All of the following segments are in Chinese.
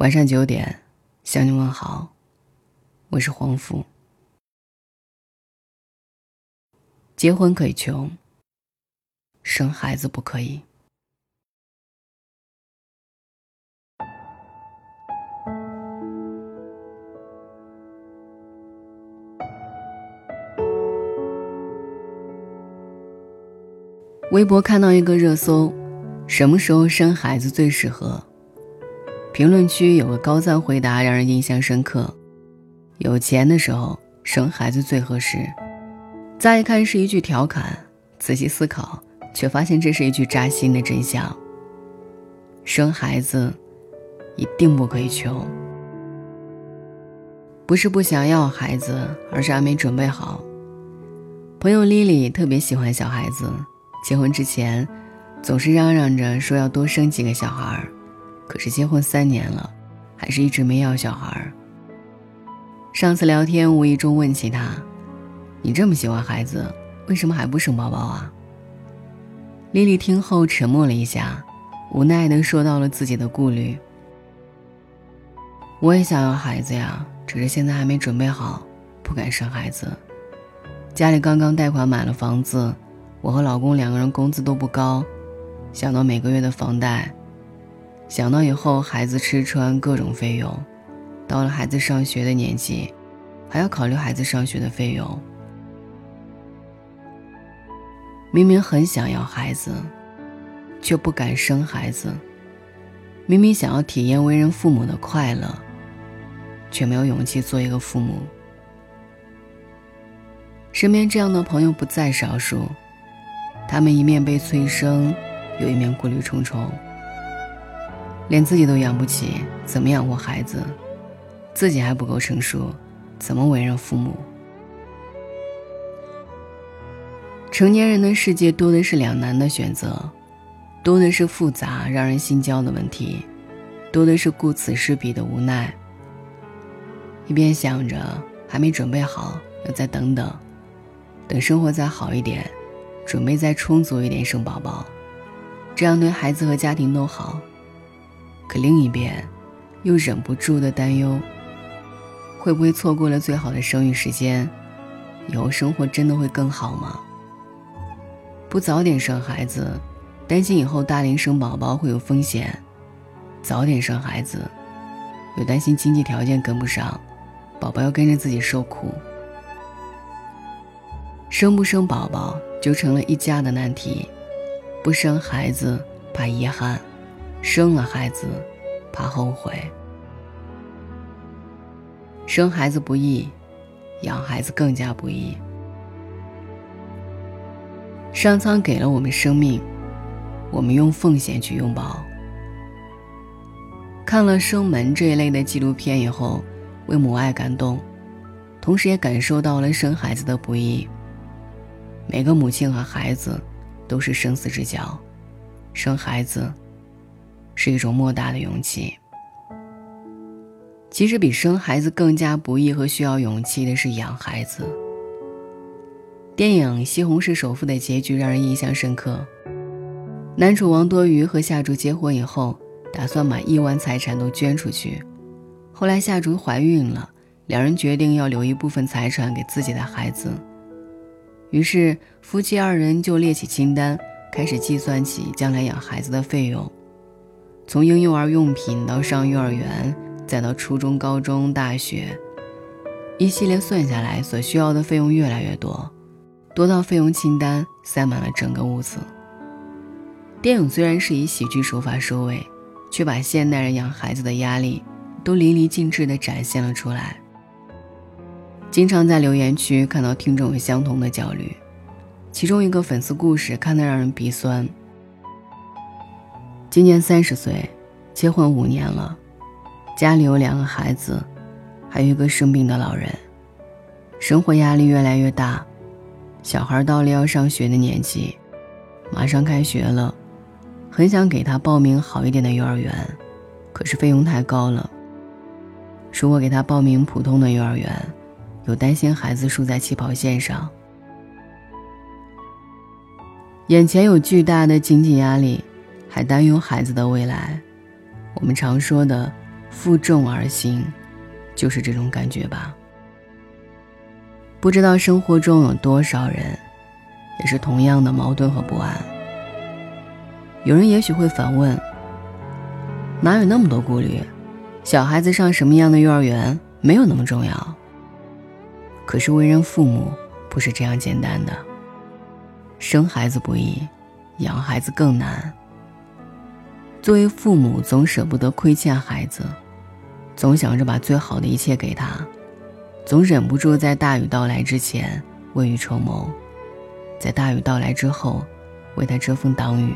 晚上九点，向你问好，我是黄福。结婚可以穷，生孩子不可以。微博看到一个热搜：什么时候生孩子最适合？评论区有个高赞回答让人印象深刻：有钱的时候生孩子最合适。乍一看是一句调侃，仔细思考却发现这是一句扎心的真相。生孩子一定不可以穷，不是不想要孩子，而是还没准备好。朋友丽丽特别喜欢小孩子。结婚之前，总是嚷嚷着说要多生几个小孩儿，可是结婚三年了，还是一直没要小孩儿。上次聊天无意中问起他：“你这么喜欢孩子，为什么还不生宝宝啊？”丽丽听后沉默了一下，无奈地说到了自己的顾虑：“我也想要孩子呀，只是现在还没准备好，不敢生孩子。家里刚刚贷款买了房子。”我和老公两个人工资都不高，想到每个月的房贷，想到以后孩子吃穿各种费用，到了孩子上学的年纪，还要考虑孩子上学的费用。明明很想要孩子，却不敢生孩子；明明想要体验为人父母的快乐，却没有勇气做一个父母。身边这样的朋友不在少数。他们一面被催生，又一面顾虑重重，连自己都养不起，怎么养活孩子？自己还不够成熟，怎么为人父母？成年人的世界多的是两难的选择，多的是复杂让人心焦的问题，多的是顾此失彼的无奈。一边想着还没准备好，要再等等，等生活再好一点。准备再充足一点生宝宝，这样对孩子和家庭都好。可另一边，又忍不住的担忧，会不会错过了最好的生育时间？以后生活真的会更好吗？不早点生孩子，担心以后大龄生宝宝会有风险；早点生孩子，又担心经济条件跟不上，宝宝要跟着自己受苦。生不生宝宝？就成了一家的难题，不生孩子怕遗憾，生了孩子怕后悔。生孩子不易，养孩子更加不易。上苍给了我们生命，我们用奉献去拥抱。看了《生门》这一类的纪录片以后，为母爱感动，同时也感受到了生孩子的不易。每个母亲和孩子都是生死之交，生孩子是一种莫大的勇气。其实比生孩子更加不易和需要勇气的是养孩子。电影《西红柿首富》的结局让人印象深刻。男主王多鱼和夏竹结婚以后，打算把亿万财产都捐出去。后来夏竹怀孕了，两人决定要留一部分财产给自己的孩子。于是，夫妻二人就列起清单，开始计算起将来养孩子的费用。从婴幼儿用品到上幼儿园，再到初中、高中、大学，一系列算下来，所需要的费用越来越多，多到费用清单塞满了整个屋子。电影虽然是以喜剧手法收尾，却把现代人养孩子的压力都淋漓尽致地展现了出来。经常在留言区看到听众有相同的焦虑，其中一个粉丝故事看得让人鼻酸。今年三十岁，结婚五年了，家里有两个孩子，还有一个生病的老人，生活压力越来越大，小孩到了要上学的年纪，马上开学了，很想给他报名好一点的幼儿园，可是费用太高了。如果给他报名普通的幼儿园，有担心孩子输在起跑线上，眼前有巨大的经济压力，还担忧孩子的未来。我们常说的负重而行，就是这种感觉吧。不知道生活中有多少人，也是同样的矛盾和不安。有人也许会反问：哪有那么多顾虑？小孩子上什么样的幼儿园没有那么重要。可是为人父母不是这样简单的。生孩子不易，养孩子更难。作为父母，总舍不得亏欠孩子，总想着把最好的一切给他，总忍不住在大雨到来之前未雨绸缪，在大雨到来之后为他遮风挡雨。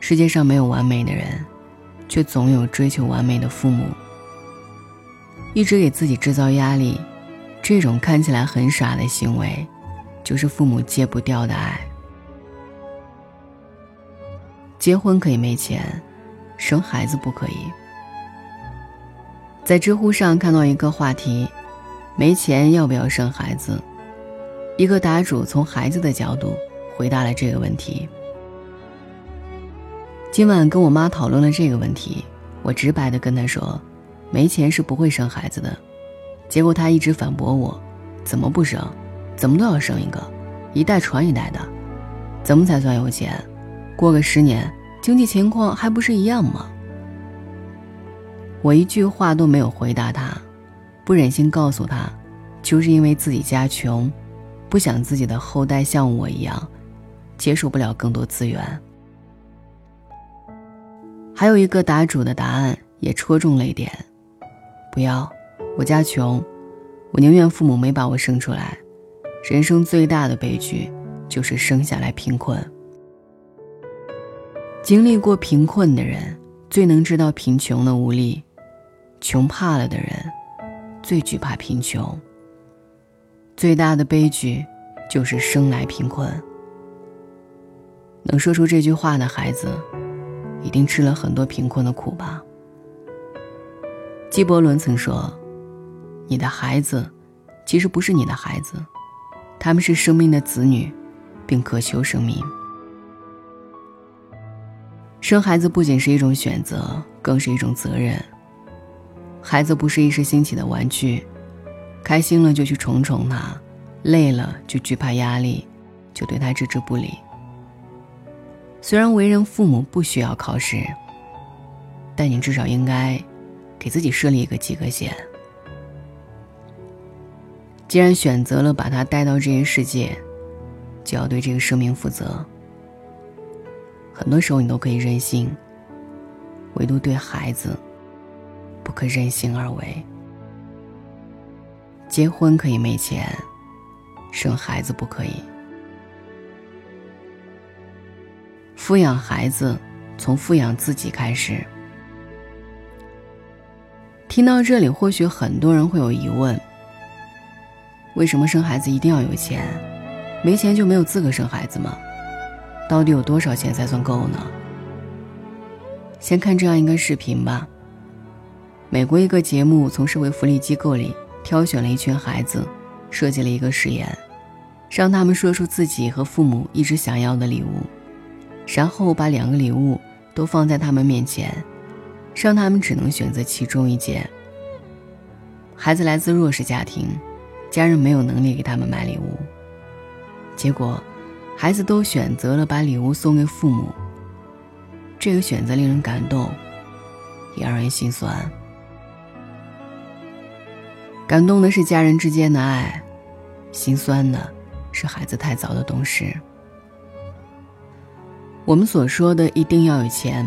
世界上没有完美的人，却总有追求完美的父母。一直给自己制造压力，这种看起来很傻的行为，就是父母戒不掉的爱。结婚可以没钱，生孩子不可以。在知乎上看到一个话题：没钱要不要生孩子？一个答主从孩子的角度回答了这个问题。今晚跟我妈讨论了这个问题，我直白的跟她说：没钱是不会生孩子的。结果她一直反驳我：怎么不生？怎么都要生一个，一代传一代的，怎么才算有钱？过个十年，经济情况还不是一样吗？我一句话都没有回答他，不忍心告诉他，就是因为自己家穷，不想自己的后代像我一样，接受不了更多资源。还有一个答主的答案也戳中了一点：不要，我家穷，我宁愿父母没把我生出来。人生最大的悲剧，就是生下来贫困。经历过贫困的人，最能知道贫穷的无力；穷怕了的人，最惧怕贫穷。最大的悲剧，就是生来贫困。能说出这句话的孩子，一定吃了很多贫困的苦吧？纪伯伦曾说：“你的孩子，其实不是你的孩子，他们是生命的子女，并渴求生命。”生孩子不仅是一种选择，更是一种责任。孩子不是一时兴起的玩具，开心了就去宠宠他，累了就惧怕压力，就对他置之不理。虽然为人父母不需要考试，但你至少应该给自己设立一个及格线。既然选择了把他带到这个世界，就要对这个生命负责。很多时候你都可以任性，唯独对孩子，不可任性而为。结婚可以没钱，生孩子不可以。抚养孩子，从抚养自己开始。听到这里，或许很多人会有疑问：为什么生孩子一定要有钱？没钱就没有资格生孩子吗？到底有多少钱才算够呢？先看这样一个视频吧。美国一个节目从社会福利机构里挑选了一群孩子，设计了一个实验，让他们说出自己和父母一直想要的礼物，然后把两个礼物都放在他们面前，让他们只能选择其中一件。孩子来自弱势家庭，家人没有能力给他们买礼物，结果。孩子都选择了把礼物送给父母，这个选择令人感动，也让人心酸。感动的是家人之间的爱，心酸的是孩子太早的懂事。我们所说的一定要有钱，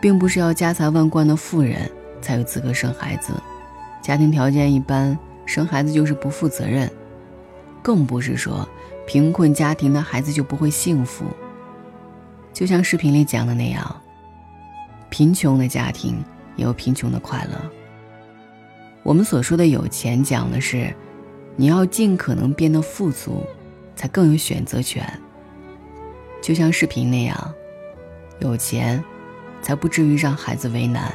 并不是要家财万贯的富人才有资格生孩子，家庭条件一般生孩子就是不负责任，更不是说。贫困家庭的孩子就不会幸福。就像视频里讲的那样，贫穷的家庭也有贫穷的快乐。我们所说的有钱，讲的是你要尽可能变得富足，才更有选择权。就像视频那样，有钱，才不至于让孩子为难；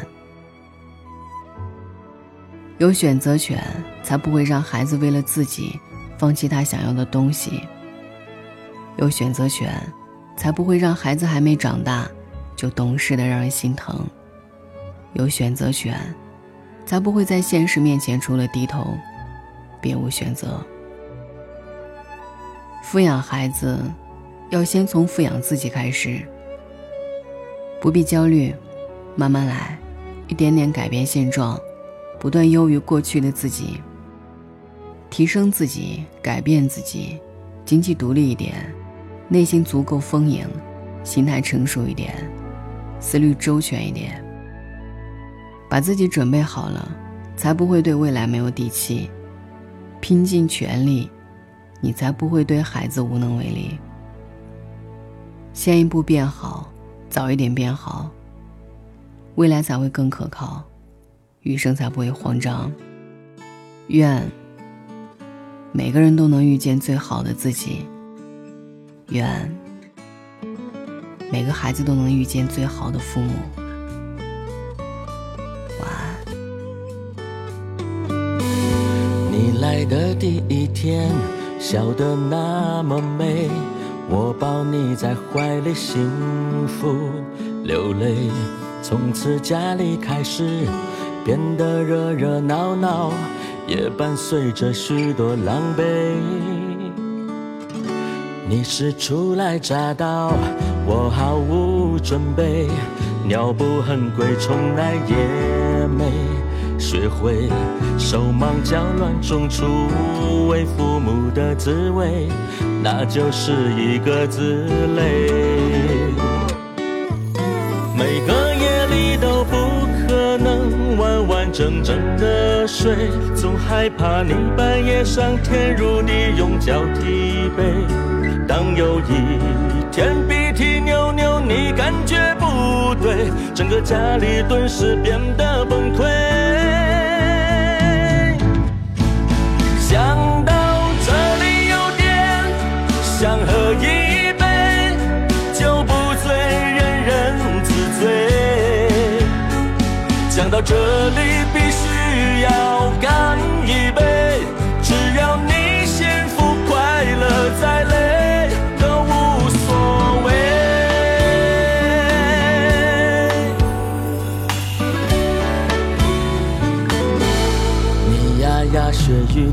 有选择权，才不会让孩子为了自己放弃他想要的东西。有选择权，才不会让孩子还没长大就懂事的让人心疼；有选择权，才不会在现实面前除了低头，别无选择。抚养孩子，要先从抚养自己开始。不必焦虑，慢慢来，一点点改变现状，不断优于过去的自己。提升自己，改变自己，经济独立一点，内心足够丰盈，心态成熟一点，思虑周全一点。把自己准备好了，才不会对未来没有底气。拼尽全力，你才不会对孩子无能为力。先一步变好，早一点变好，未来才会更可靠，余生才不会慌张。愿每个人都能遇见最好的自己。愿每个孩子都能遇见最好的父母。晚安。你来的第一天，笑得那么美，我抱你在怀里，幸福流泪。从此家里开始变得热热闹闹，也伴随着许多狼狈。你是初来乍到，我毫无准备，尿布很贵，从来也没。学会手忙脚乱中初为父母的滋味，那就是一个字累。每个真正的睡，总害怕你半夜上天入地用脚踢背。当有一天鼻涕扭扭，你感觉不对，整个家里顿时变得崩溃。想到这里有点想喝一杯，酒不醉人人自醉。想到这里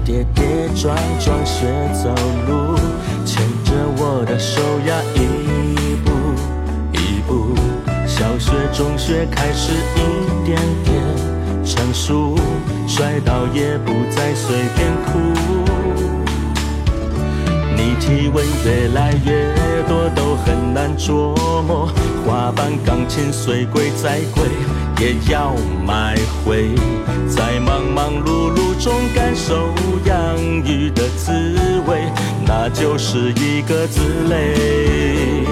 跌跌撞撞学走路，牵着我的手呀一步一步，小学中学开始一点点。成熟，摔倒也不再随便哭。你体温越来越多，都很难琢磨。滑板、钢琴虽贵再贵，也要买回。在忙忙碌碌中感受养育的滋味，那就是一个字累。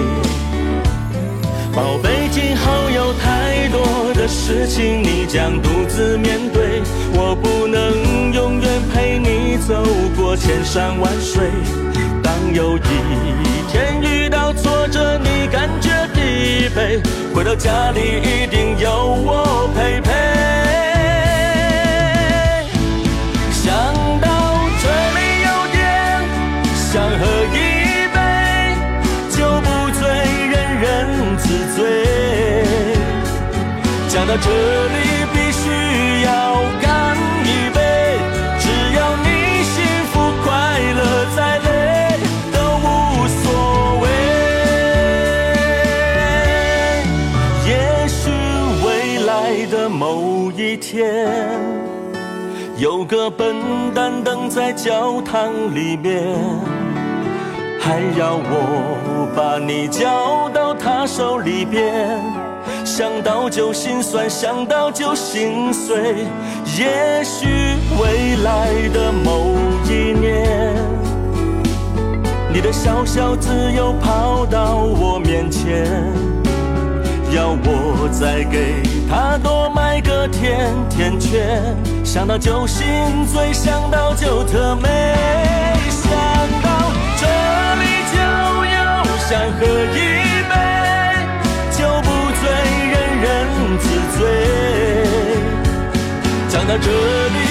宝贝，今后有太多的事情你将独自面对，我不能永远陪你走过千山万水。有一天遇到挫折你感觉疲惫回到家里一定有我陪陪。想到这里有点想喝一杯酒不醉人人自醉。讲到这里有个笨蛋等在教堂里面，还要我把你交到他手里边。想到就心酸，想到就心碎。也许未来的某一年，你的小小子又跑到我面前，要我再给他多买个甜甜圈。想到就心醉，想到就特美。想到这里就有想喝一杯，酒不醉人人。自醉，讲到这里。